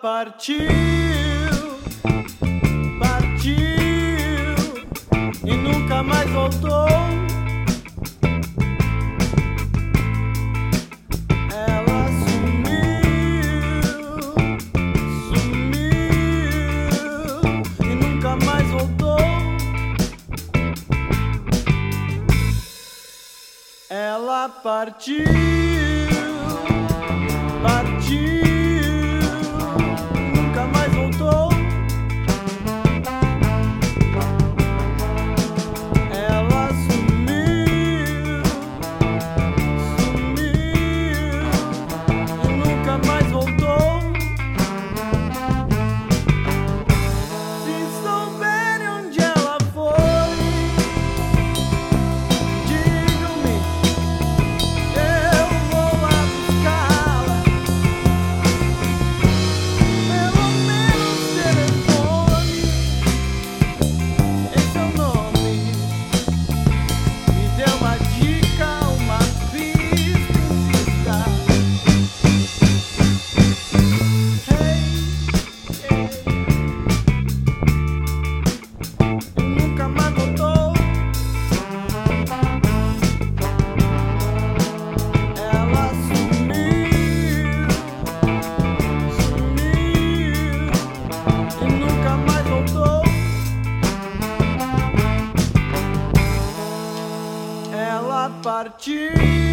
partiu, partiu e nunca mais voltou. Ela sumiu, sumiu e nunca mais voltou. Ela partiu. partir.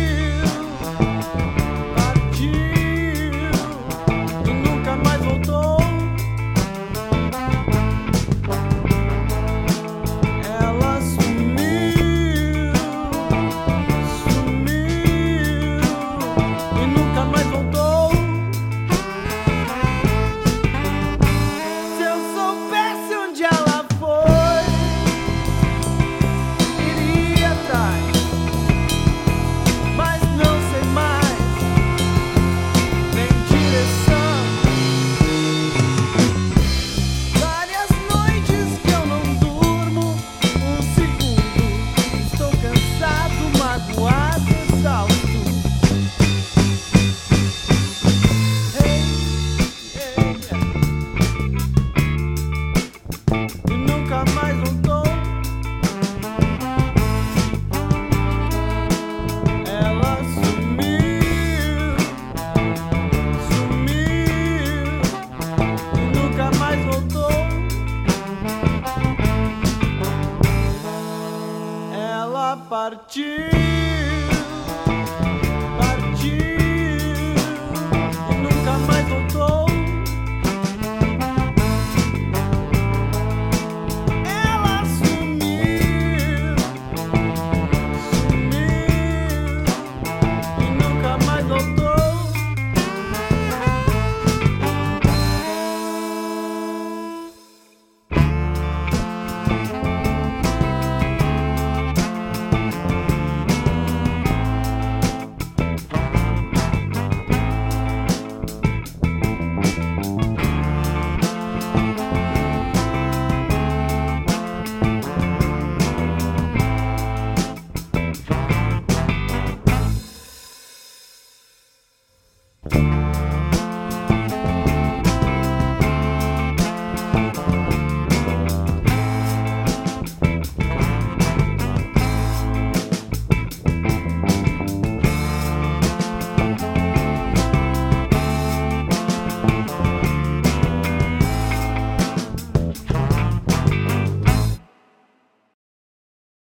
partir.